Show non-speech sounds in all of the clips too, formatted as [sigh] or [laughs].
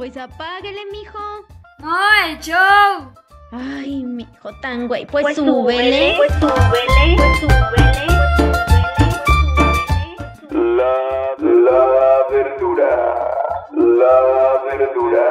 Pues apáguele, mijo. ¡No, el show! Ay, mijo tan güey. Pues, Pues súbele. súbele, pues súbele, pues súbele, pues súbele. La, la verdura, la verdura.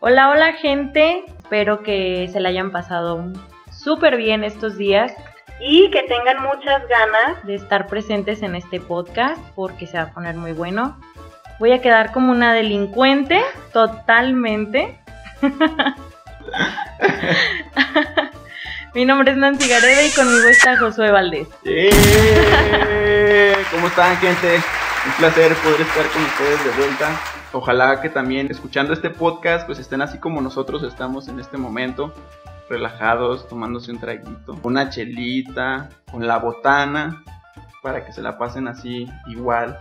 Hola, hola gente. Espero que se la hayan pasado súper bien estos días Y que tengan muchas ganas. de estar presentes en este podcast porque se va a poner muy bueno. Voy a quedar como una delincuente totalmente. [laughs] Mi nombre es Nancy Gareda y conmigo está Josué Valdés. ¡Eh! ¿Cómo están, gente? Un placer poder estar con ustedes de vuelta. Ojalá que también escuchando este podcast, pues estén así como nosotros estamos en este momento, relajados, tomándose un traguito, una chelita, con la botana, para que se la pasen así igual,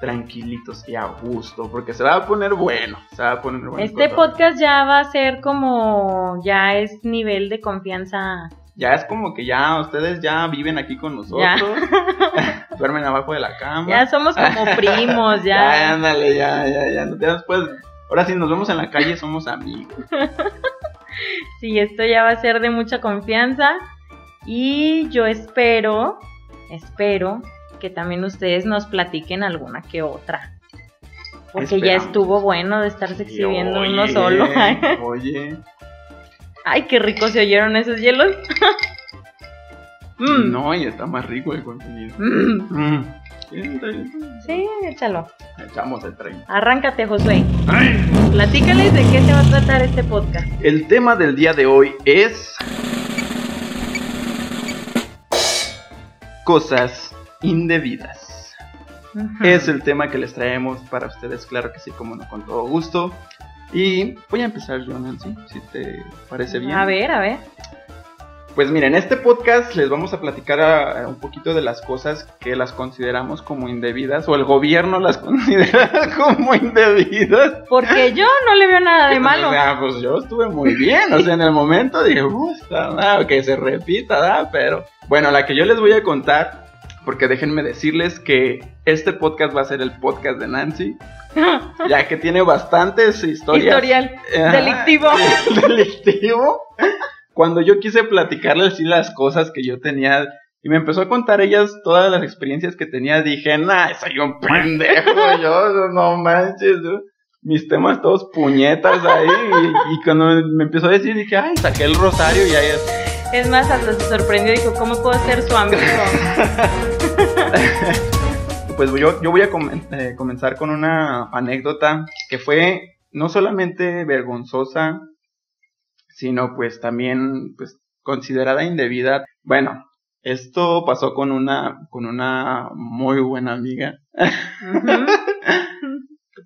tranquilitos y a gusto, porque se va a poner bueno, se va a poner bueno. Este podcast ya va a ser como, ya es nivel de confianza. Ya es como que ya ustedes ya viven aquí con nosotros, [laughs] duermen abajo de la cama. Ya somos como [laughs] primos, Ya, ya. ándale, ya, ya, ya. Después. Ahora sí nos vemos en la calle, somos amigos. [laughs] Sí, esto ya va a ser de mucha confianza y yo espero, espero que también ustedes nos platiquen alguna que otra. Porque ya estuvo bueno de estarse exhibiendo Oye, uno solo. Oye. Ay, qué rico se oyeron esos hielos. [laughs] Mm, No, y está más rico el contenido. mm. Mm. Sí, échalo. Echamos el tren. Arráncate, Josué. Platícales de qué se va a tratar este podcast. El tema del día de hoy es. Cosas indebidas. Es el tema que les traemos para ustedes, claro que sí, como no, con todo gusto. Y voy a empezar yo, Nancy, si te parece bien. A ver, a ver. Pues miren, en este podcast les vamos a platicar a- a un poquito de las cosas que las consideramos como indebidas o el gobierno las [laughs] considera como indebidas. Porque yo no le veo nada de [laughs] malo. O sea, pues yo estuve muy bien, o sea, en el momento dije, "Uh, está mal, que se repita, ¿da? Pero bueno, la que yo les voy a contar, porque déjenme decirles que este podcast va a ser el podcast de Nancy, [laughs] ya que tiene bastantes historias. Historial delictivo. [laughs] delictivo. Cuando yo quise platicarle así las cosas que yo tenía y me empezó a contar ellas todas las experiencias que tenía, dije, nah, soy un pendejo, [laughs] yo, no manches, yo". mis temas todos puñetas ahí y, y cuando me empezó a decir, dije, ay, saqué el rosario y ahí es- Es más, hasta se sorprendió y dijo, ¿cómo puedo ser su amigo? [laughs] Pues yo, yo voy a eh, comenzar con una anécdota que fue no solamente vergonzosa, sino pues también pues considerada indebida. Bueno, esto pasó con una con una muy buena amiga. [laughs]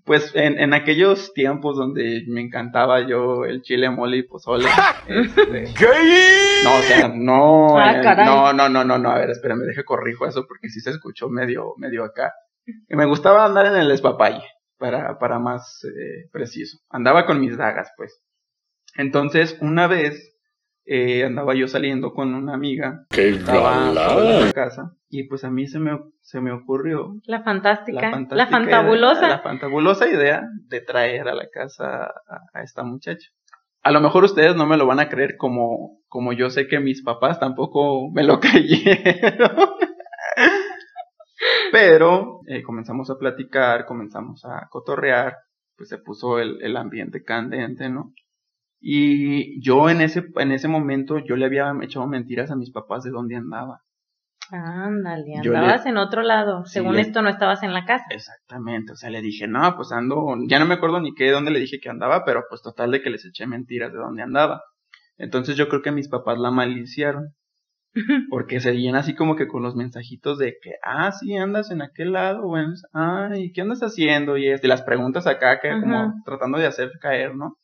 Pues en, en aquellos tiempos donde me encantaba yo el chile mole y pozole. [laughs] este, [laughs] no, o sea, no, Ah, eh, caray. no, no, no, no, no, a ver, espérame, deje corrijo eso porque sí se escuchó medio, medio acá. Y me gustaba andar en el espapalle, para, para más eh, preciso. Andaba con mis dagas, pues. Entonces, una vez eh, andaba yo saliendo con una amiga, ¡Qué estaba en la casa, y pues a mí se me, se me ocurrió La fantástica, la, fantástica fantabulosa. idea- la fantabulosa idea de traer a la casa a, a esta muchacha. A lo mejor ustedes no me lo van a creer como, como yo sé que mis papás tampoco me lo [laughs] creyeron. Pero eh, comenzamos a platicar, comenzamos a cotorrear, pues se puso el, el ambiente candente, ¿no? Y yo en ese, en ese momento yo le había echado mentiras a mis papás de dónde andaba. Ándale, Yo le- andabas en otro lado. Según esto no estabas en la casa. Exactamente, o sea, le dije, no, pues ando, ya no me acuerdo ni qué, dónde le dije que andaba, pero pues total de que les eché mentiras de dónde andaba. Entonces yo creo que mis papás la maliciaron, [laughs] porque seguían así como que con los mensajitos de que, ah, sí, andas en aquel lado, bueno, ay, ¿qué andas haciendo? Y este, las preguntas acá que como tratando de hacer caer, ¿no?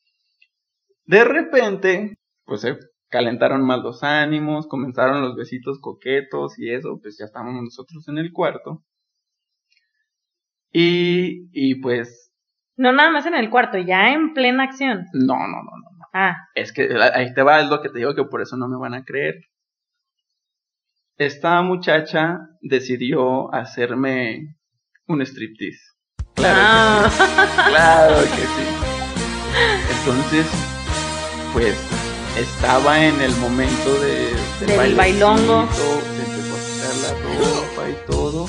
De repente, pues se calentaron más los ánimos, comenzaron los besitos coquetos y eso, pues ya estábamos nosotros en el cuarto. Y, y pues, No nada más en el cuarto, ya en plena acción. no, no, no, no. no. Ah, Es que ahí te va, es lo que te digo que por eso no me van a creer. Esta muchacha decidió hacerme un striptease. Claro Ah. que sí. Claro que sí. [laughs] Entonces, pues estaba en el momento de, Del bailecito, bailongo. Se empezó a quitar la ropa y todo.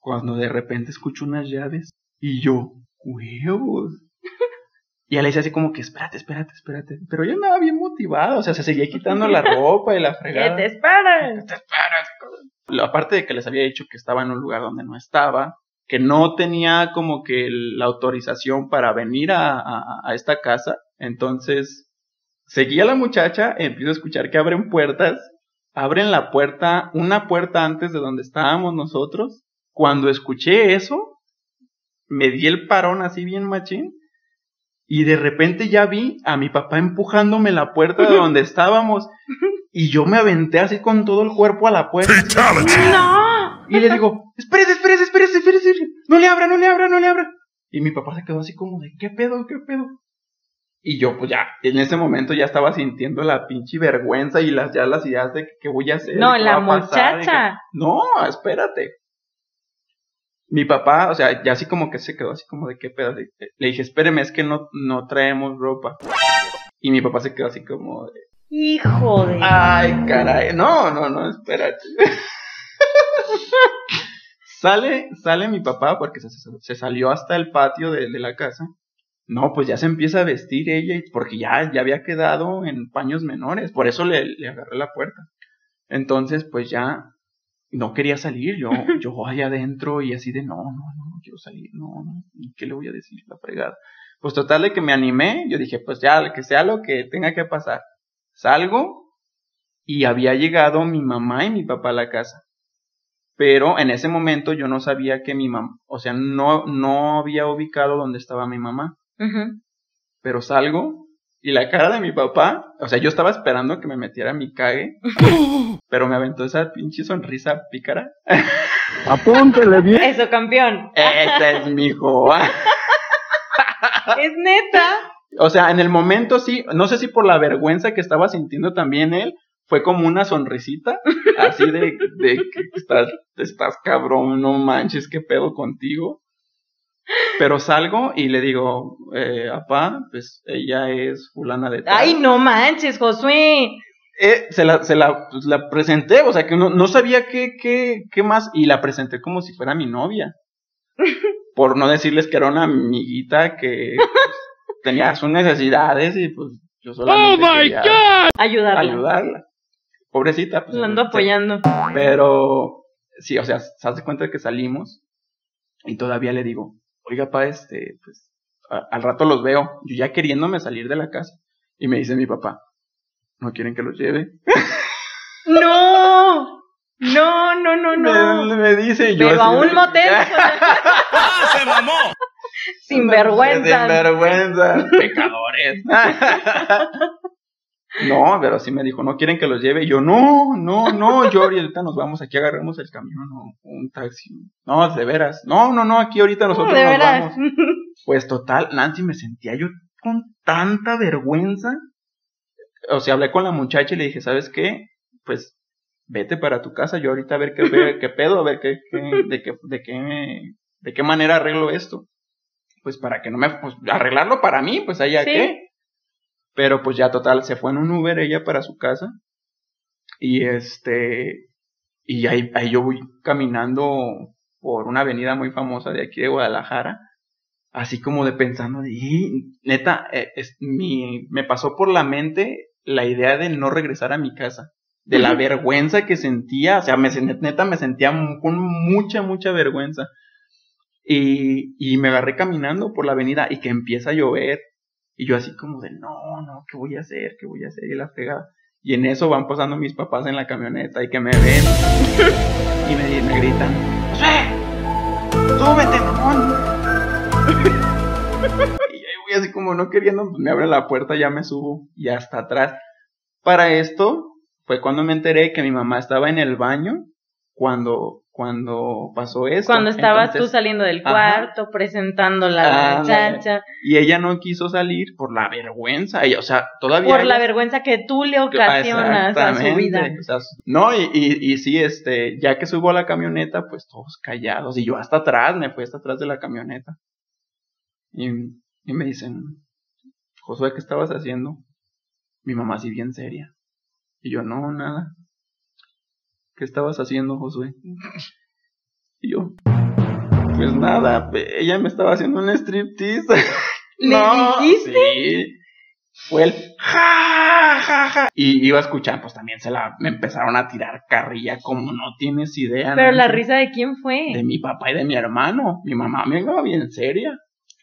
Cuando de repente escucho unas llaves y yo, huevos. Y ella le dice así como que, espérate, espérate, espérate. Pero yo andaba bien motivado, o sea, se seguía quitando la ropa y la [laughs] ¿qué fregada. te esperas? Te esperas. Aparte de que les había dicho que estaba en un lugar donde no estaba, que no tenía como que la autorización para venir a, a- a esta casa, entonces seguía la muchacha, empiezo a escuchar que abren puertas, abren la puerta, una puerta antes de donde estábamos nosotros. Cuando escuché eso, me di el parón así bien machín. Y de repente ya vi a mi papá empujándome la puerta de donde [laughs] estábamos. Y yo me aventé así con todo el cuerpo a la puerta. ¡No! Y le digo, espérese, espérese, espérese, espérese. No le abra, no le abra, no le abra. Y mi papá se quedó así como de, ¿qué pedo, qué pedo? Y yo, pues ya, en ese momento ya estaba sintiendo la pinche vergüenza y las, ya las ideas de qué voy a hacer. No, ¿Qué la pasar? Que- muchacha. no, espérate. Mi papá, o sea, ya así como que se quedó así como de qué pedo. Le dije, espéreme, es que no, no traemos ropa. Y mi papá se quedó así como de, Hijo de. Ay, caray. No, no, no, espérate. [laughs] sale, sale mi papá porque se, se- se salió hasta el patio de, de la casa. No, pues ya se empieza a vestir ella porque ya, ya había quedado en paños menores. Por eso le, le agarré la puerta. Entonces, pues ya no quería salir. Yo, [laughs] yo allá adentro y así de no, no, no, no quiero salir. No, no. ¿Y qué le voy a decir? La fregada. Pues total de que me animé. Yo dije, pues ya, que sea lo que tenga que pasar. Salgo y había llegado mi mamá y mi papá a la casa. Pero en ese momento yo no sabía que mi mamá, o sea, no, no había ubicado dónde estaba mi mamá. Pero salgo y la cara de mi papá, o sea, yo estaba esperando que me metiera mi cague, [laughs] pero me aventó esa pinche sonrisa pícara. [laughs] Apúntele bien. Eso, campeón. Ese es mi hijo. [laughs] Es neta. O sea, en el momento sí, no sé si por la vergüenza que estaba sintiendo también él, fue como una sonrisita, así de, de que estás, estás cabrón, no manches, qué pedo contigo. Pero salgo y le digo, eh, apá, pues ella es fulana de tal. Ay, no manches, Josué. Eh, se la, se la, pues, la presenté, o sea que no, no sabía qué, qué, qué más, y la presenté como si fuera mi novia. [laughs] Por no decirles que era una amiguita que pues, [laughs] tenía sus necesidades y pues yo solamente quería Ayudarla. ayudarla. Pobrecita, pues. La ando apoyando. Pero, sí, o sea, se hace cuenta que salimos y todavía le digo, oiga, pa, este, pues, a- al rato los veo, yo ya queriéndome salir de la casa. Y me dice mi papá, ¿no quieren que los lleve? [laughs] No. No, no, no, no. Me, me dice yo Pero así a un motel. [laughs] Sin vergüenza. Sin vergüenza. [laughs] Pecadores. No, pero sí me dijo, ¿no quieren que los lleve? Y yo, no, no, no, yo ahorita nos vamos, aquí agarramos el camión o un taxi. No, de veras. No, no, no, aquí ahorita nosotros de nos veras. vamos. Pues total, Nancy, me sentía yo con tanta vergüenza. O sea, hablé con la muchacha y le dije, ¿sabes qué? Pues vete para tu casa, yo ahorita a ver qué, qué pedo, a ver qué, qué- de, qué, de, qué, de qué manera arreglo esto. Pues para que no me, pues arreglarlo para mí, pues allá Sí. qué. Pero pues ya total, se fue en un Uber ella para su casa. Y este, y ahí, ahí yo voy caminando por una avenida muy famosa de aquí de Guadalajara así como de pensando, "Y, neta, eh, es, mi, me pasó por la mente la idea de no regresar a mi casa, de la vergüenza que sentía, o sea, me, neta me sentía con mucha, mucha vergüenza. Y, y me agarré caminando por la avenida y que empieza a llover. Y yo así como de, no, no, ¿qué voy a hacer? ¿Qué voy a hacer? Y la fregada. Y en eso van pasando mis papás en la camioneta y que me ven [laughs] y me, me gritan, ¡Josué! ¡Súbete, mamón! [laughs] y ahí voy así como no queriendo, pues me abre la puerta, ya me subo y hasta atrás. Para esto fue cuando me enteré que mi mamá estaba en el baño cuando, cuando pasó eso. Cuando estabas tú Entonces, saliendo del cuarto, presentándola a la Ándale. muchacha, Y ella no quiso salir por la vergüenza. Ella, o sea, todavía. por la vergüenza que tú le Ah, ocasionas a su vida. O sea, no, y, y, y sí, este, ya que subo a la camioneta, pues todos callados. Y yo hasta atrás, me fui hasta atrás de la camioneta. Y, y me dicen, Josué, ¿qué estabas haciendo? Mi mamá así bien seria. Y yo, no, nada. ¿Qué estabas haciendo, Josué? Y yo, pues nada, ella me estaba haciendo un striptease. ¿Le [laughs] dijiste? Sí. Fue el ja, ja, ja. Y iba a escuchar, pues también se la me empezaron a tirar carrilla como no tienes idea. Pero ¿no? la risa de quién fue? de mi papá y de mi hermano. Mi mamá me iba bien seria.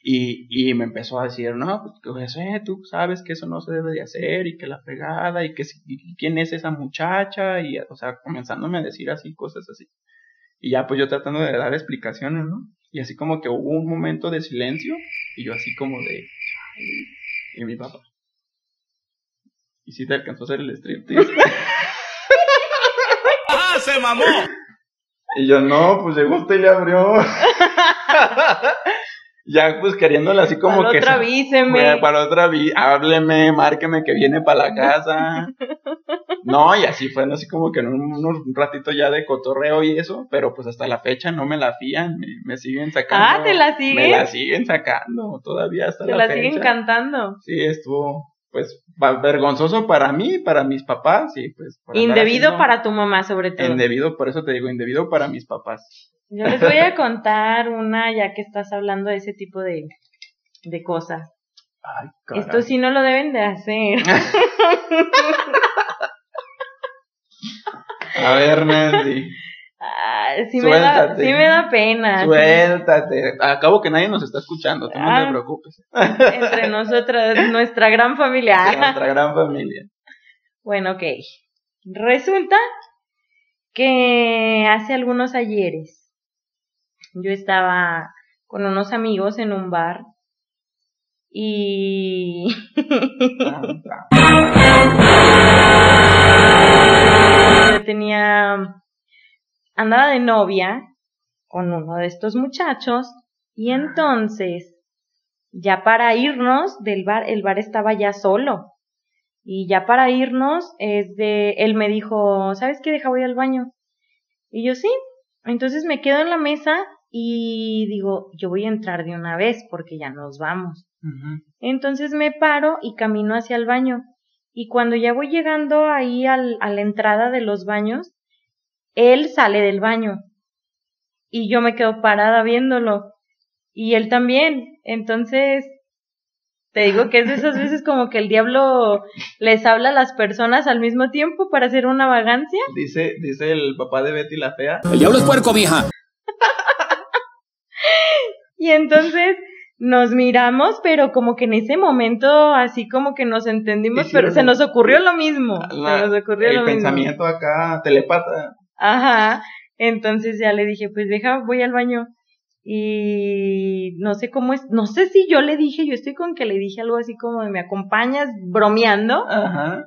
Y, y me empezó a decir, no, pues eh, tú sabes que eso no se debe de hacer y que la fregada y que si- y quién es esa muchacha y, o sea, comenzándome a decir así, cosas así. Y ya pues yo tratando de dar explicaciones, ¿no? Y así como que hubo un momento de silencio y yo así como de, y mi papá. ¿Y si te alcanzó a hacer el striptease? [laughs] ¡Ah, se mamó! Y yo, no, pues llegó usted y le abrió. [laughs] ya, pues queriéndole así como Para que. otra se- [laughs] avíseme. Para otra hábleme, márqueme que viene para la casa. [laughs] no, y así fue, así como que en un, un ratito ya de cotorreo y eso, pero pues hasta la fecha no me la fían, me, me siguen sacando. Ah, ¿te la siguen? Me la siguen sacando todavía hasta Te la, la fecha. siguen cantando. Sí, estuvo, pues, vergonzoso para mí, para mis papás, y pues. Indebido para tu mamá, sobre todo. Indebido, por eso te digo, indebido para mis papás. Yo les voy a contar una, ya que estás hablando de ese tipo de, de cosas. Ay, caray. Esto sí no lo deben de hacer. [laughs] [laughs] A ver, Nancy, Ay, sí, me da, sí me da pena. suéltate. Acabo que nadie nos está escuchando, tú no Ah. te preocupes. Entre nosotras, [laughs] nuestra gran familia. Nuestra gran familia. Bueno, ok. Resulta que hace algunos ayeres yo estaba con unos amigos en un bar y andaba de novia con uno de estos muchachos y entonces ya para irnos del bar el bar estaba ya solo. Y ya para irnos es de él me dijo sabes qué deja voy al baño y yo sí entonces me quedo en la mesa y digo yo voy a entrar de una vez porque ya nos vamos entonces me paro y camino hacia el baño. Y cuando ya voy llegando ahí al, a la entrada de los baños, él sale del baño. Y yo me quedo parada viéndolo. Y él también. Entonces, te digo que es de esas veces como que el diablo les habla a las personas al mismo tiempo para hacer una vagancia. Dice, dice el papá de Betty la fea. El diablo es puerco, mija. [laughs] Y entonces nos miramos, pero como que en ese momento así como que nos entendimos, pero se nos ocurrió lo mismo. la- se nos ocurrió el lo mismo. pensamiento acá, telepata. Ajá. Entonces ya le dije, pues deja, voy al baño. Y no sé cómo es, no sé si yo le dije, yo estoy con que le dije algo así como de me acompañas bromeando, Ajá.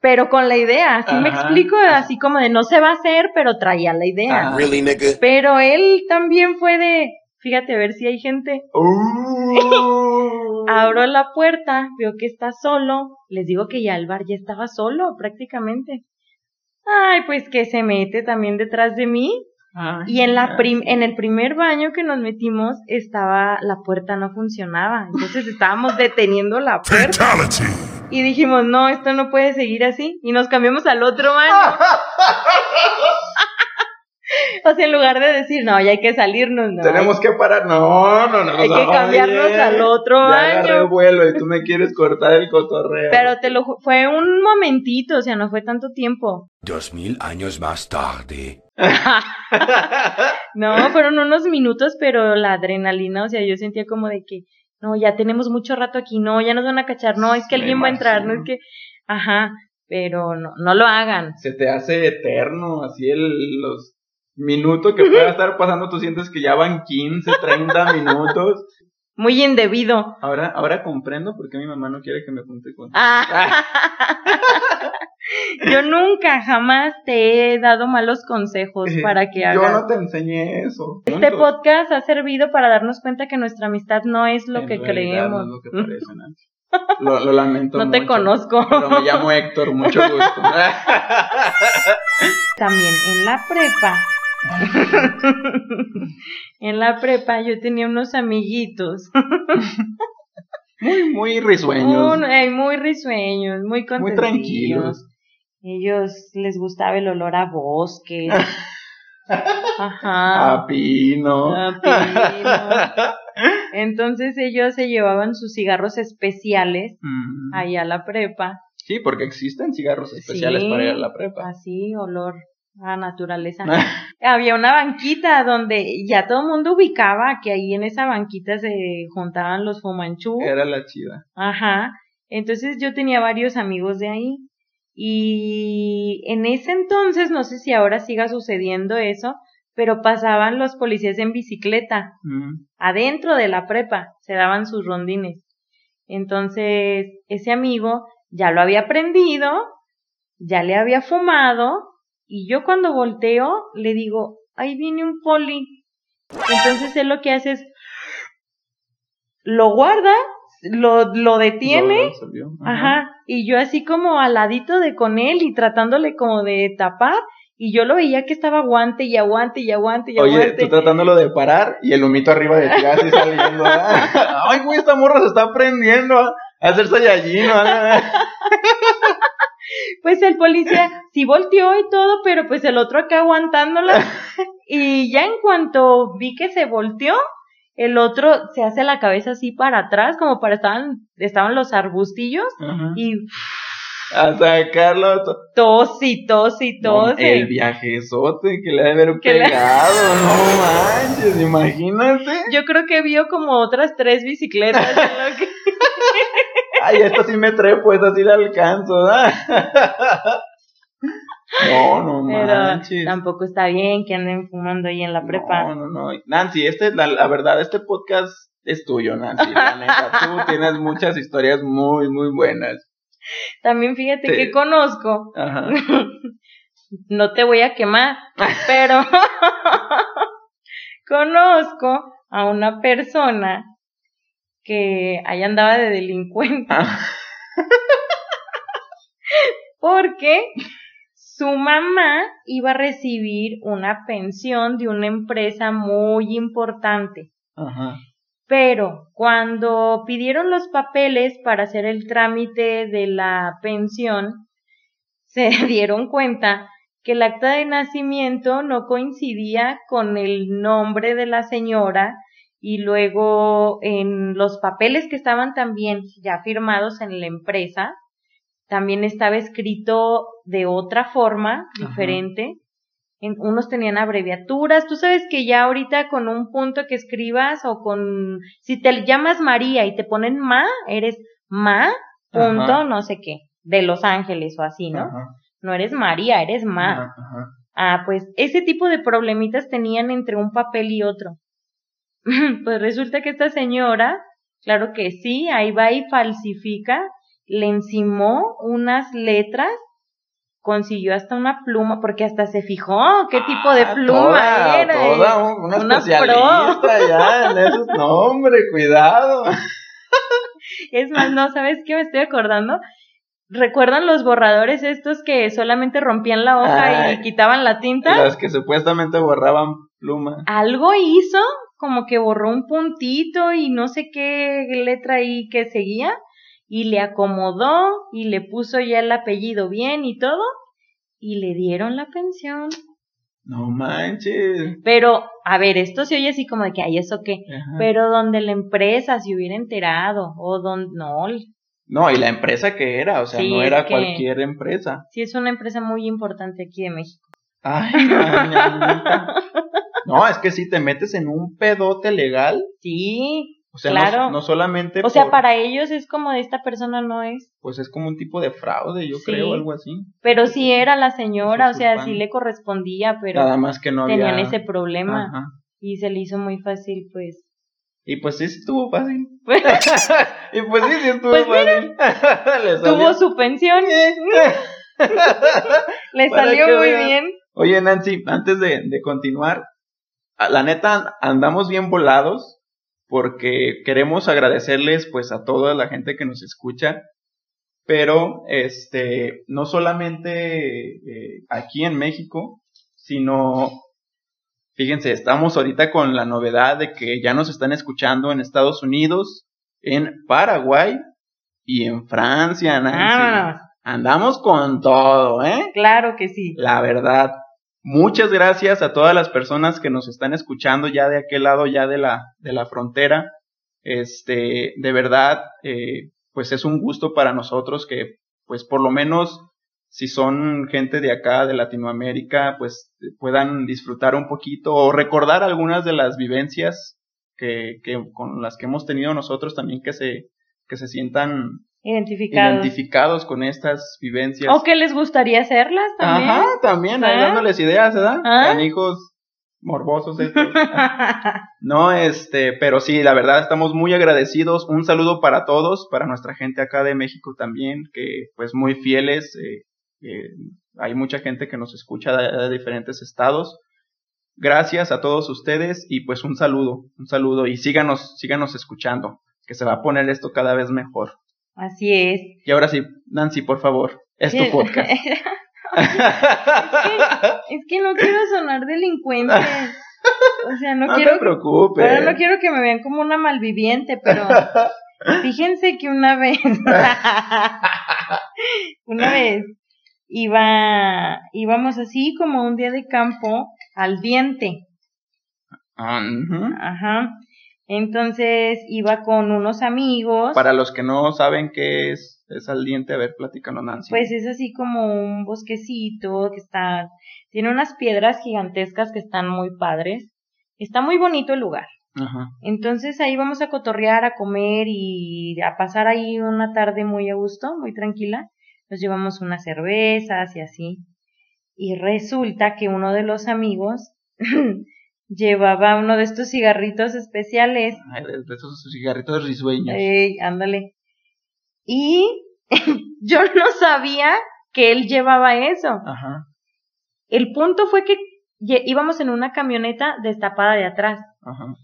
pero con la idea, así me explico, así como de no se va a hacer, pero traía la idea. Ajá. Really, nigga? Pero él también fue de, fíjate a ver si hay gente. Uh. [laughs] Abro la puerta, veo que está solo, les digo que ya el bar ya estaba solo prácticamente. Ay, pues que se mete también detrás de mí. Ay, y en la prim- en el primer baño que nos metimos estaba la puerta no funcionaba, entonces estábamos deteniendo la puerta. Y dijimos, "No, esto no puede seguir así" y nos cambiamos al otro baño. [laughs] [laughs] o sea, en lugar de decir, "No, ya hay que salirnos", no. Tenemos que parar. No, no, no. Hay que oye, cambiarnos al otro ya agarré vuelo y tú me quieres cortar el cotorreo. Pero te lo fue un momentito, o sea, no fue tanto tiempo. Dos mil años más tarde. [laughs] No, fueron unos minutos, pero la adrenalina, o sea, yo sentía como de que, no, ya tenemos mucho rato aquí, no, ya nos van a cachar, no, es que Me alguien va a entrar, no es que, ajá, pero no, no lo hagan. Se te hace eterno, así el, los minutos que pueda [laughs] estar pasando, tú sientes que ya van 15, 30 [laughs] minutos. muy indebido. Ahora, ahora comprendo por qué mi mamá no quiere que me junte con. Ah. [laughs] Yo nunca, jamás te he dado malos consejos para que Yo hagas. no te enseñé eso. Este podcast ha servido para darnos cuenta que nuestra amistad no es lo En que creemos. No es lo que parece, Nancy. Lo, lo lamento No te mucho, conozco. Pero me llamo Héctor, mucho gusto. También en la prepa. [laughs] en la prepa yo tenía unos amiguitos. [laughs] muy, muy risueños. Un- eh, muy risueños, muy tranquilos. Ellos les gustaba el olor a bosque. [laughs] A pino. a pino. Entonces ellos se llevaban sus cigarros especiales Mm. ahí a la prepa. Sí, porque existen cigarros especiales Sí. para ir a la prepa. Así, olor a naturaleza. [laughs] Había una banquita donde ya todo el mundo ubicaba que ahí en esa banquita se juntaban los fumanchú. Era la chida. Ajá. Entonces yo tenía varios amigos de ahí. Y en ese entonces, no sé si ahora siga sucediendo eso, pero pasaban los policías en bicicleta Mm. adentro de la prepa, se daban sus rondines. Entonces, ese amigo ya lo había aprendido, ya le había fumado, y yo cuando volteo le digo, ahí viene un poli. Entonces él lo que hace es, lo guarda, lo, lo detiene, Lo. Ajá. Y yo así como al ladito de con él y tratándole como de tapar. Y yo lo veía que estaba aguante y aguante y aguante y Oye, aguante. tú tratándolo de parar y el humito arriba de ti así saliendo. [laughs] Ay, güey, esta morra se está aprendiendo a hacer Saiyajin. [laughs] Pues el policía [laughs] sí volteó y todo, pero pues el otro acá aguantándola. [laughs] y ya en cuanto vi que se volteó, el otro se hace la cabeza así para atrás, como para estaban, estaban los arbustillos, Ajá. y A sacarlo. to- tos y tos y tos. No, el viajezote que le ha de haber pegado. [laughs] No manches, imagínate. Yo creo que vio como otras tres bicicletas. que- Ay, esta sí me trepo, esta sí la alcanzo. ¿ah? [laughs] No, no Pero manches. tampoco está bien que anden fumando ahí en la prepa. No, no, no. Nancy, este, la, la verdad, este podcast es tuyo, Nancy. La neta, tú [laughs] tienes muchas historias muy, muy buenas. También fíjate Sí. que conozco, Ajá. [laughs] no te voy a quemar, pero conozco a una persona que ahí andaba de delincuente [laughs] porque su mamá iba a recibir una pensión de una empresa muy importante. Ajá. Pero cuando pidieron los papeles para hacer el trámite de la pensión, se [laughs] dieron cuenta que el acta de nacimiento no coincidía con el nombre de la señora y luego en los papeles que estaban también ya firmados en la empresa, también estaba escrito de otra forma Ajá. diferente. En- unos tenían abreviaturas. Tú sabes que ya ahorita con un punto que escribas o con, si te llamas María y te ponen Ma, eres Ma, punto, Ajá. no sé qué, de Los Ángeles o así, ¿no? Ajá. No eres María, eres Ma. Ah, pues ese tipo de problemitas tenían entre un papel y otro. [laughs] pues resulta que esta señora, claro que sí, ahí va y falsifica, le encimó unas letras, consiguió hasta una pluma, porque hasta se fijó qué tipo de Ah, pluma toda, era. Toda ¿eh? un- una, Una especialista ya en esos. No, hombre, cuidado. [laughs] Es más, no, ¿sabes qué me estoy acordando? ¿Recuerdan los borradores estos que solamente rompían la hoja Ay. y quitaban la tinta? Las que supuestamente borraban pluma. algo hizo, como que borró un puntito y no sé qué letra ahí que seguía, y le acomodó y le puso ya el apellido bien y todo, y le dieron la pensión. No manches. Pero, a ver, esto se oye así como de que, ay, ¿eso qué? Ajá. Pero donde la empresa se hubiera enterado, o donde, no, No, y la empresa que era, o sea, Sí, no era cualquier empresa. sí es una empresa muy importante aquí de México. Ay. [laughs] No, es que si te metes en un pedote legal, Sí, o sea, no- Claro. no, solamente o sea, para ellos es como de esta persona no es. pues es como un tipo de fraude, yo Sí. creo, algo así. Pero sí era la señora, o sea, sí le correspondía, pero Nada más que no tenían ese problema Ajá. y se le hizo muy fácil, pues. Y pues sí, sí estuvo fácil. [laughs] Pues, [laughs] y pues sí, sí estuvo Pues fácil. [laughs] Tuvo su pensión. Le salió muy bien. Oye, Nancy, antes de, de continuar, la neta andamos bien volados porque queremos agradecerles pues a toda la gente que nos escucha, pero este no solamente eh, aquí en México, sino fíjense, estamos ahorita con la novedad de que ya nos están escuchando en Estados Unidos, en Paraguay y en Francia, Nancy. Vámonos. Andamos con todo, ¿eh? Claro que sí. La verdad. Muchas gracias a todas las personas que nos están escuchando ya de aquel lado, ya de la, de la frontera. Este, de verdad, eh, pues es un gusto para nosotros que, pues por lo menos, si son gente de acá, de Latinoamérica, pues puedan disfrutar un poquito o recordar algunas de las vivencias que, que con las que hemos tenido nosotros también que se, que se sientan Identificados. identificados con estas vivencias. ¿O que les gustaría hacerlas también? Ajá, también, ahí ¿Ah? dándoles ideas, ¿verdad? ¿Ah? hijos morbosos estos. [laughs] no, este, pero sí, la verdad estamos muy agradecidos. Un saludo para todos, para nuestra gente acá de México también, que pues muy fieles. eh, eh, hay mucha gente que nos escucha de, de diferentes estados. Gracias a todos ustedes y pues un saludo, un saludo y síganos, síganos escuchando, que se va a poner esto cada vez mejor. Así es. Y ahora sí, Nancy, por favor, es tu podcast. [laughs] Es que no quiero sonar delincuente. O sea, no, No quiero. te preocupes. ahora no quiero que me vean como una malviviente, pero [laughs] fíjense que una vez. [laughs] una vez iba. íbamos así como un día de campo al diente. Ah. Ajá. Entonces iba con unos amigos. Para los que no saben qué es, es al diente, a ver, platícanos, Nancy. Pues es así como un bosquecito que está, tiene unas piedras gigantescas que están muy padres. Está muy bonito el lugar. Ajá. Entonces ahí vamos a cotorrear, a comer y a pasar ahí una tarde muy a gusto, muy tranquila. Nos llevamos unas cervezas y así. Y resulta que uno de los amigos [clears throat] llevaba uno de estos cigarritos especiales Ay, de, esos cigarritos risueños. Ey, ándale. Y [laughs] yo no sabía que él llevaba eso. Ajá, El punto fue que íbamos en una camioneta destapada de atrás ajá.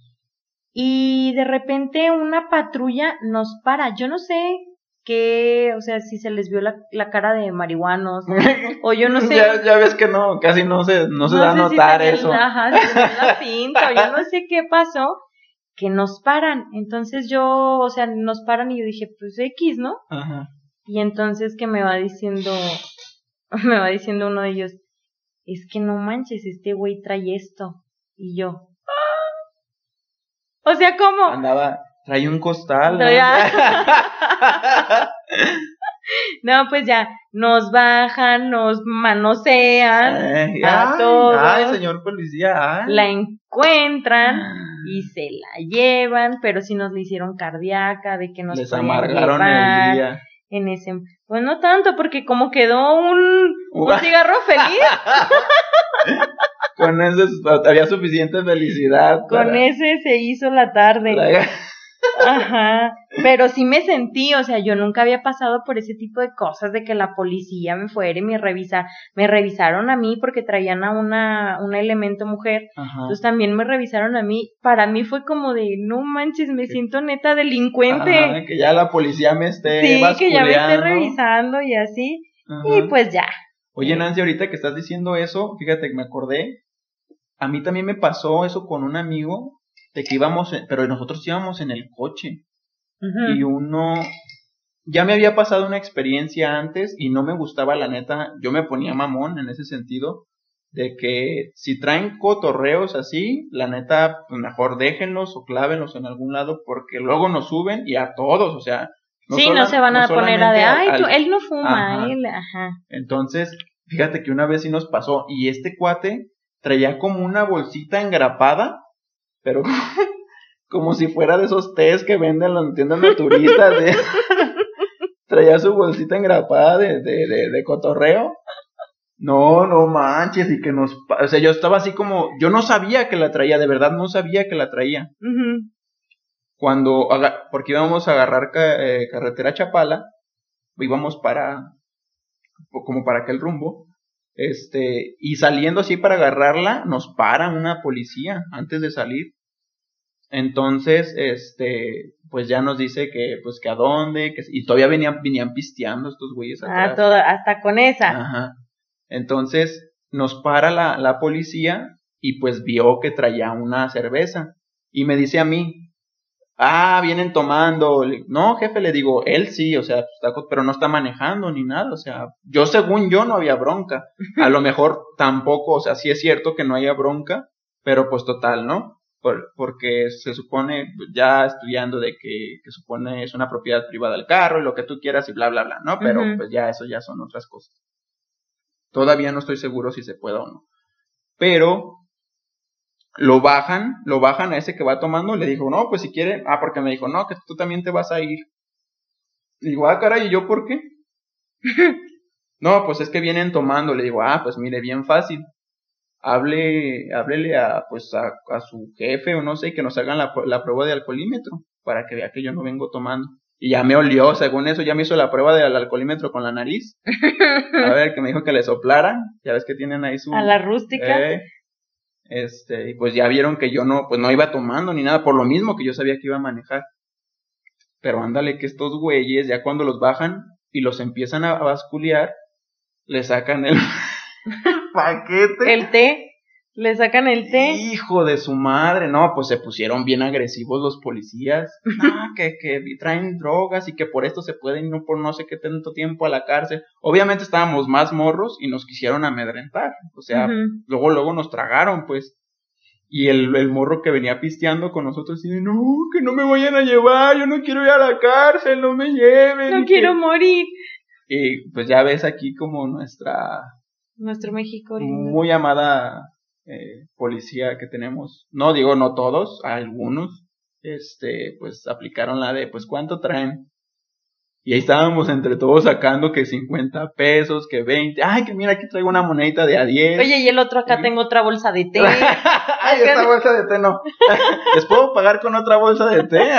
y de repente una patrulla nos para. Yo no sé qué, o sea, si se les vio la, la cara de marihuanos [laughs] o yo no sé. Ya, ya ves que no, casi no se, no se da a si notar eso. ajá, tenía la cinta, o yo no sé qué pasó, que nos paran. Entonces yo, o sea, nos paran y yo dije, pues X, ¿no? Ajá. Y entonces que me va diciendo, [laughs] me va diciendo uno de ellos, es que no manches, este güey trae esto. Y yo, "Ah". o sea, ¿cómo? Andaba, trae un costal. [laughs] ¿no? Pues ya, nos bajan, nos manosean, Ay, a ay, todos. ay, señor policía, ay. la encuentran y se la llevan, pero sí nos le hicieron cardíaca, de que nos Les amargaron llevar el día. en ese, pues no tanto, porque como quedó un, un cigarro feliz, [laughs] Con eso es- había suficiente felicidad. con para- ese se hizo la tarde. la- Ajá, pero sí me sentí, o sea, yo nunca había pasado por ese tipo de cosas de que la policía me fuera y me revisa, me revisaron a mí porque traían a una, un elemento mujer, Ajá. entonces también me revisaron a mí, para mí fue como de, no manches, me siento neta delincuente, Ajá, que ya la policía me esté sí, que ya me esté revisando y así, Ajá. y pues ya, Oye, Nancy, ahorita que estás diciendo eso, fíjate que me acordé. A mí también me pasó eso con un amigo, de que íbamos, pero nosotros íbamos en el coche. Y uno, ya me había pasado una experiencia antes y no me gustaba la neta, yo me ponía mamón en ese sentido, de que si traen cotorreos así, la neta, pues mejor déjenlos o clávenlos en algún lado porque luego nos suben y a todos, o sea. sí, sola- no se van a poner a de, ay, al- tú- él no fuma, Ajá. él, ajá, entonces, fíjate que una vez sí nos pasó y este cuate traía como una bolsita engrapada, pero [laughs] como si fuera de esos tés que venden las tiendas naturistas. de- [laughs] traía su bolsita engrapada de, de, de, de cotorreo. No, no manches, y que nos... O sea, yo estaba así como... Yo no sabía que la traía, de verdad no sabía que la traía. Cuando, porque íbamos a agarrar eh, carretera Chapala, íbamos para, como para aquel rumbo, este, y saliendo así para agarrarla, nos para una policía antes de salir. Entonces, este, pues ya nos dice que, pues que a dónde, que, y todavía venían, venían pisteando estos güeyes Ah, todo, hasta con esa. Ajá. Entonces nos para la, la policía y pues vio que traía una cerveza. Y me dice a mí, ah, vienen tomando. No, jefe, le digo, él sí, o sea, pero no está manejando ni nada. O sea, yo según yo no había bronca. A lo mejor tampoco, o sea, sí es cierto que no haya bronca, pero pues total, ¿no? Por- porque se supone, ya estudiando de que, que supone es una propiedad privada del carro y lo que tú quieras y bla, bla, bla, ¿no? Pero pues ya eso ya son otras cosas. Todavía no estoy seguro si se puede o no. Pero lo bajan, lo bajan a ese que va tomando, le dijo, no, pues si quiere, ah, porque me dijo, no, que tú también te vas a ir. Le digo, ah, caray, ¿y yo por qué? [laughs] no, pues es que vienen tomando, le digo, ah, pues mire, bien fácil. Hable, háblele a, pues a, a su jefe o no sé, que nos hagan la, la prueba de alcoholímetro, para que vea que yo no vengo tomando. Y ya me olió, según eso, ya me hizo la prueba del alcoholímetro con la nariz. A ver, que me dijo que le soplara. Ya ves que tienen ahí su. A la rústica. Eh, este, y pues ya vieron que yo no, pues no iba tomando ni nada, por lo mismo que yo sabía que iba a manejar. Pero ándale que estos güeyes, ya cuando los bajan y los empiezan a basculear, le sacan el [laughs] [laughs] paquete. El té. Le sacan el té. Hijo de su madre, no, pues se pusieron bien agresivos los policías. [laughs] Ah, que, que traen drogas y que por esto se pueden ir por no sé qué tanto tiempo a la cárcel. Obviamente estábamos más morros y nos quisieron amedrentar. O sea, luego, luego nos tragaron, pues. Y el, el morro que venía pisteando con nosotros dice, no, que no me vayan a llevar, yo no quiero ir a la cárcel, no me lleven. No quiero que- morir. Y pues ya ves aquí como nuestra Nuestro México lindo. muy amada eh, policía que tenemos. No digo no todos, algunos, este, pues aplicaron la de, pues cuánto traen. Y ahí estábamos entre todos sacando que 50 pesos, que 20. Ay, que mira, aquí traigo una monedita de a 10. Oye, y el otro acá tengo otra bolsa de té. [laughs] Ay, esta bolsa de té no. [laughs] ¿Les puedo pagar con otra bolsa de té? [laughs]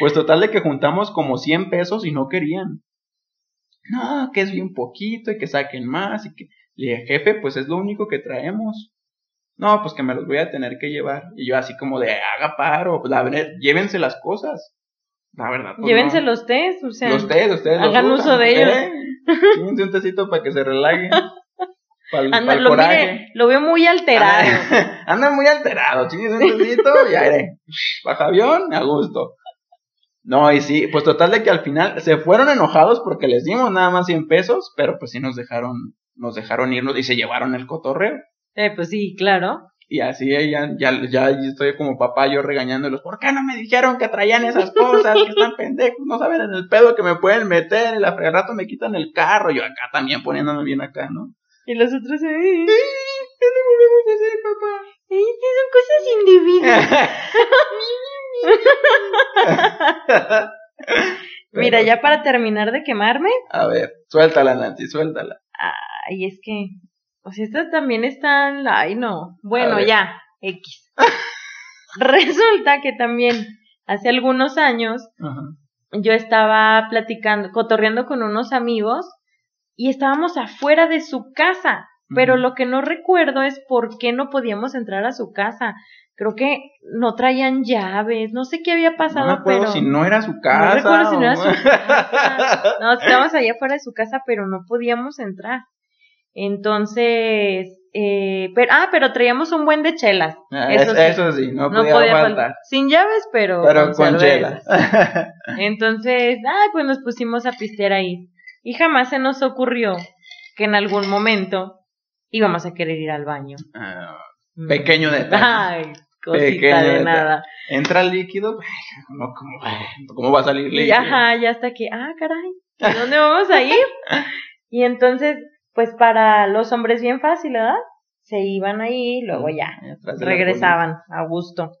pues total de que juntamos como 100 pesos y no querían. No, que es bien poquito y que saquen más y que... Le dije, jefe, pues es lo único que traemos. No, pues que me los voy a tener que llevar. Y yo así como de, haga paro, pues la verdad, llévense las cosas. La verdad. pues, Llévense no. los tés, o sea. Los tés, ustedes los hagan usan, uso de ellos. ¿eh? Chinguense un tecito para que se relajen. Para Anda, el lo, mire, lo veo muy alterado. [laughs] Anda muy alterado, chingues un tecito y aire. Baja avión, a gusto. No, y sí, pues total de que al final se fueron enojados porque les dimos nada más 100 pesos, pero pues sí nos dejaron, nos dejaron irnos y se llevaron el cotorreo. Eh, pues sí, claro. Y así eh, ya, ya, ya estoy como papá yo regañándolos. ¿Por qué no me dijeron que traían esas cosas? Que están pendejos, no saben en el pedo que me pueden meter. Al rato me quitan el carro. Yo acá también poniéndome bien acá, ¿no? Y los otros, eh, ¿Qué le volvemos a hacer, papá? eh, son cosas individuales. [laughs] [laughs] Mira, ya para terminar de quemarme, A ver, suéltala, Nancy, suéltala. ay, es que, o sea, estas también están, ay, no, bueno, ya, X. [laughs] Resulta que también hace algunos años yo estaba platicando, cotorreando con unos amigos y estábamos afuera de su casa, pero lo que no recuerdo es por qué no podíamos entrar a su casa. Creo que no traían llaves, no sé qué había pasado, no me acuerdo pero si no era su casa. recuerdo si no era su casa. [laughs] no, estábamos allá afuera de su casa, pero no podíamos entrar. Entonces, eh, pero, ah, pero traíamos un buen de chelas. Ah, Eso es- sí. eso sí, no, No podía, podía faltar. faltar. Sin llaves, pero, Pero con cervezas. chela. [laughs] Entonces, ay, pues nos pusimos a pistear ahí. Y jamás se nos ocurrió que en algún momento íbamos a querer ir al baño. Ah, Mm. Pequeño detalle. Ay, cosita de nada. Entra el líquido, [laughs] no, ¿cómo, ¿cómo va a salir Y líquido? ajá, ya hasta que, ah, caray, ¿a dónde vamos a ir? [laughs] y entonces, pues para los hombres bien fácil, ¿verdad? Se iban ahí, luego ya, regresaban a gusto.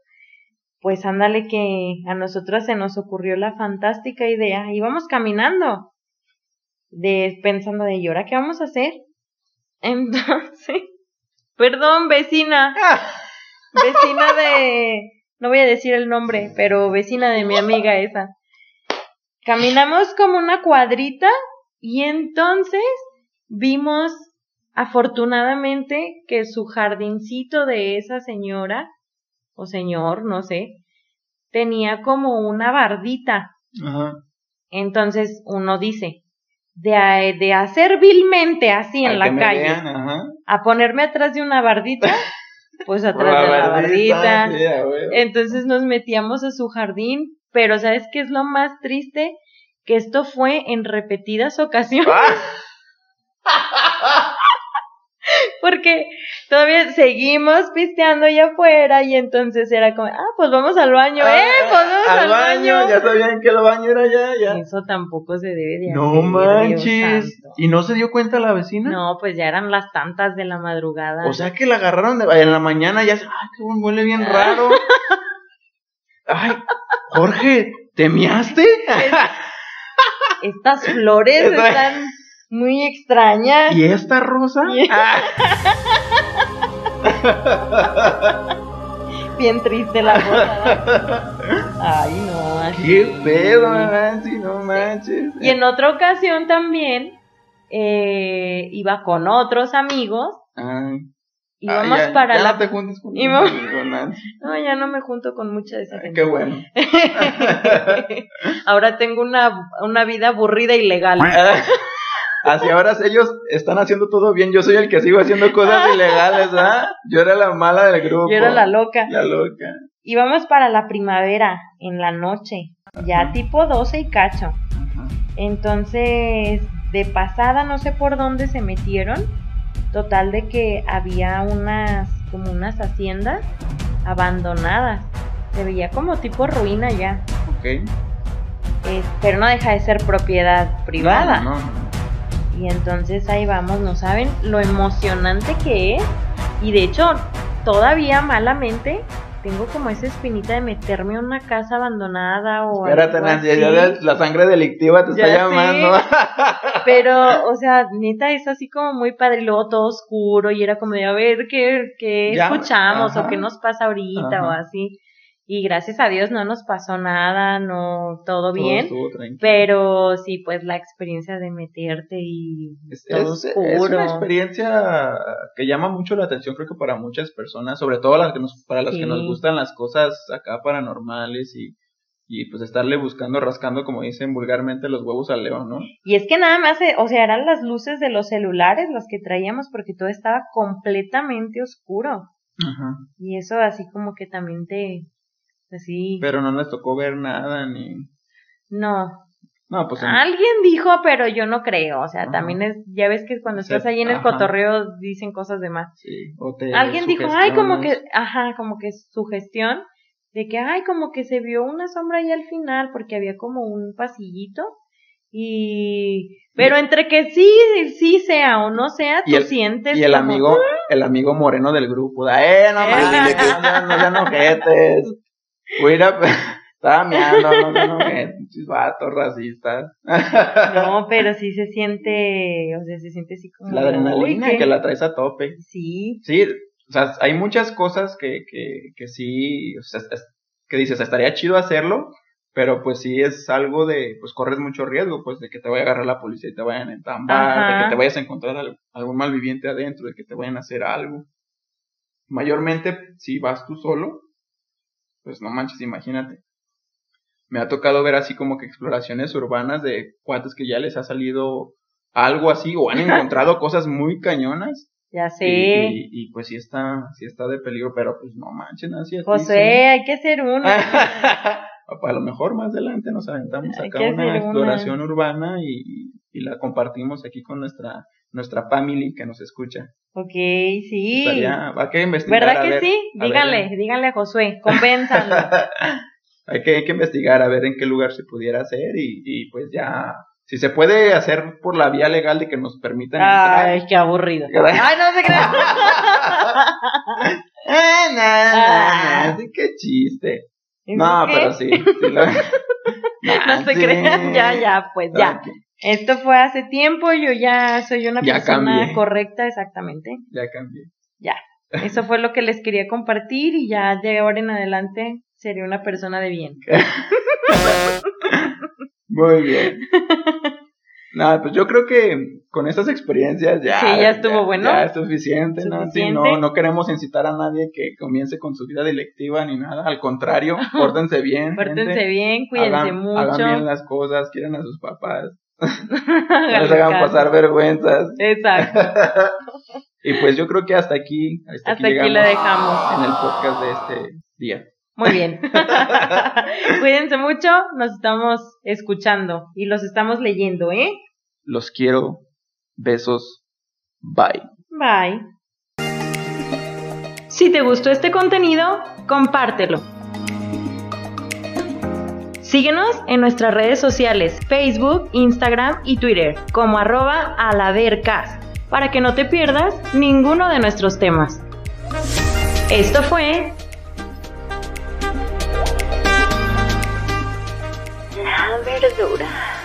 Pues ándale que a nosotras se nos ocurrió la fantástica idea. Íbamos caminando, de, pensando de, ¿y ahora qué vamos a hacer? [laughs] Entonces, perdón, vecina, vecina de, no voy a decir el nombre, pero vecina de mi amiga esa. Caminamos como una cuadrita y entonces vimos afortunadamente que su jardincito de esa señora o señor, no sé, tenía como una bardita. Ajá. Entonces uno dice, de, a- de hacer vilmente así en la calle, vean, a ponerme atrás de una bardita, [laughs] pues atrás de la bardita. Entonces nos metíamos a su jardín, pero ¿sabes qué es lo más triste? Que esto fue en repetidas ocasiones, Ah, [laughs] porque todavía seguimos pisteando allá afuera y entonces era como, ah, pues vamos al baño, ah, eh, pues vamos al, baño. Ya sabían que el baño era allá, ya. Eso tampoco se debe de No hacer, manches. ¿Y no se dio cuenta la vecina? No, pues ya eran las tantas de la madrugada. O sea que la agarraron de- en la mañana ya. Ay, qué buen- huele bien raro. [laughs] Ay, Jorge, ¿te miaste? Estas flores [laughs] están muy extrañas. ¿Y esta rosa? Y- Ah, [laughs] Bien triste la cosa. Ay, no, así. ¡Qué pedo, Nancy! No manches. Y en otra ocasión también eh, iba con otros amigos. Ay, Íbamos ay, ya- para ya la. No te juntes con íbamos- con Nancy. [laughs] No, ya no me junto con mucha de esa Ay, gente. Qué bueno. [laughs] Ahora tengo una, una vida aburrida y legal. Así ahora ellos están haciendo todo bien. Yo soy el que sigo haciendo cosas [laughs] ilegales, ¿ah? Yo era la mala del grupo. Yo era la loca. La loca. Íbamos para la primavera, en la noche, ya tipo 12 y cacho. Ajá. Entonces, de pasada, no sé por dónde se metieron. Total de que había unas, como unas haciendas abandonadas. Se veía como tipo ruina ya. Ok. Eh, pero no deja de ser propiedad privada. No, no, no. Y entonces ahí vamos, no saben lo emocionante que es. Y de hecho, todavía malamente tengo como esa espinita de meterme a una casa abandonada o Espérate, algo así. ya la, la sangre delictiva te está llamando. [laughs] Pero, o sea, neta es así como muy padre y luego todo oscuro y era como de a ver qué, qué Ya, escuchamos ajá. o qué nos pasa ahorita o así. Y gracias a Dios no nos pasó nada, no, todo bien. Pero sí, pues la experiencia de meterte y Es, todo es- es oscuro. una experiencia que llama mucho la atención, creo que para muchas personas, sobre todo las que nos, para las que nos gustan las cosas acá paranormales y, y pues estarle buscando, rascando, como dicen vulgarmente, los huevos al león, ¿no? Y es que nada más, eh, o sea, eran las luces de los celulares las que traíamos porque todo estaba completamente oscuro. Ajá. Y eso así como que también te, así, Pero no les tocó ver nada ni... no. No, pues... en- Alguien dijo, pero yo no creo, o sea, Ajá. también es, ya ves que cuando O sea, estás ahí en el ajá. cotorreo dicen cosas de más. sí, o te Alguien dijo, ay, como que, ajá, como que sugestión de que, ay, como que se vio una sombra ahí al final porque había como un pasillito y, pero entre que sí, sí sea o no sea, Y tú el- sientes Y el como, amigo, el amigo moreno del grupo, da, eh, no mames, [laughs] no, sean- no sean ojetes. Voy a ir a- estaba meando, no ojetes, pinches vatos racistas. no, [laughs] pero sí se siente, o sea, se siente así como, La adrenalina que la traes a tope. sí, Sí, o sea, hay muchas cosas que, que, que sí, o sea, que dices, estaría chido hacerlo, pero pues sí es algo de, pues corres mucho riesgo, pues de que te vaya a agarrar la policía y te vayan a entambar, de que te vayas a encontrar al- algún malviviente adentro, de que te vayan a hacer algo. Mayormente, si vas tú solo, pues no manches, imagínate. Me ha tocado ver así como que exploraciones urbanas de cuates que ya les ha salido algo así o han [laughs] encontrado cosas muy cañonas ya sé. y, y- y, pues sí está, sí está de peligro, pero pues no manchen así. a ti José, hay que hacer uno. [laughs] a lo mejor más adelante nos aventamos acá una. exploración urbana y, y la compartimos aquí con nuestra nuestra family que nos escucha. Ok, sí. Estaría- hay que investigar. ¿Verdad a que ver- sí? a ver Díganle, en- díganle a Josué, convénzanlo. [laughs] hay, que, hay que investigar a ver en qué lugar se pudiera hacer y, y pues ya, si se puede hacer por la vía legal de que nos permitan entrar. Ay, qué aburrido. [laughs] Ay, no se crean. [laughs] Ah, no, no, sí, qué chiste. ¿Eso No, qué? pero sí. sí lo- No se sí. crean, ya, ya, pues ya. Ok, Esto fue hace tiempo, yo ya soy una Ya persona cambié. correcta, exactamente. ya cambié. Eso fue lo que les quería compartir y ya de ahora en adelante Sería una persona de bien. [laughs] Muy bien. Nada, pues yo creo que con estas experiencias ya. Sí, ya estuvo bueno. Ya es suficiente, ¿no? Sí, Suficiente. no, no queremos incitar a nadie que comience con su vida delictiva ni nada. Al contrario, [laughs] pórtense bien. Pórtense gente. bien, cuídense Hagan- mucho. Hagan bien las cosas, quieran a sus papás. No [laughs] les hagan pasar vergüenzas. Exacto. [laughs] y pues yo creo que hasta aquí, hasta Hasta aquí lo dejamos. en el podcast de este día. Muy bien. [laughs] Cuídense mucho, nos estamos escuchando y los estamos leyendo, ¿eh? Los quiero. Besos. Bye. Bye. Si te gustó este contenido, compártelo. Síguenos en nuestras redes sociales, Facebook, Instagram y Twitter, como arroba alavercast, para que no te pierdas ninguno de nuestros temas. Esto fue La verdura.